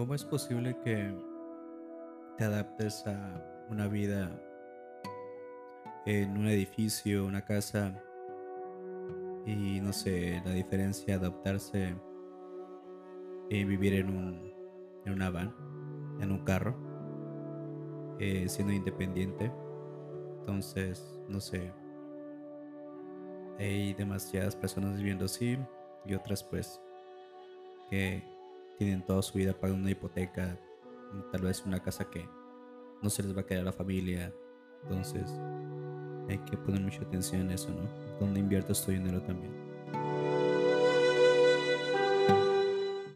¿Cómo es posible que te adaptes a una vida en un edificio, una casa y no sé, la diferencia adaptarse y vivir en un en una van, en un carro, eh, siendo independiente? Entonces, no sé, hay demasiadas personas viviendo así y otras pues que tienen toda su vida pagando una hipoteca, tal vez una casa que no se les va a quedar a la familia. Entonces hay que poner mucha atención en eso, ¿no? Donde inviertes tu dinero también.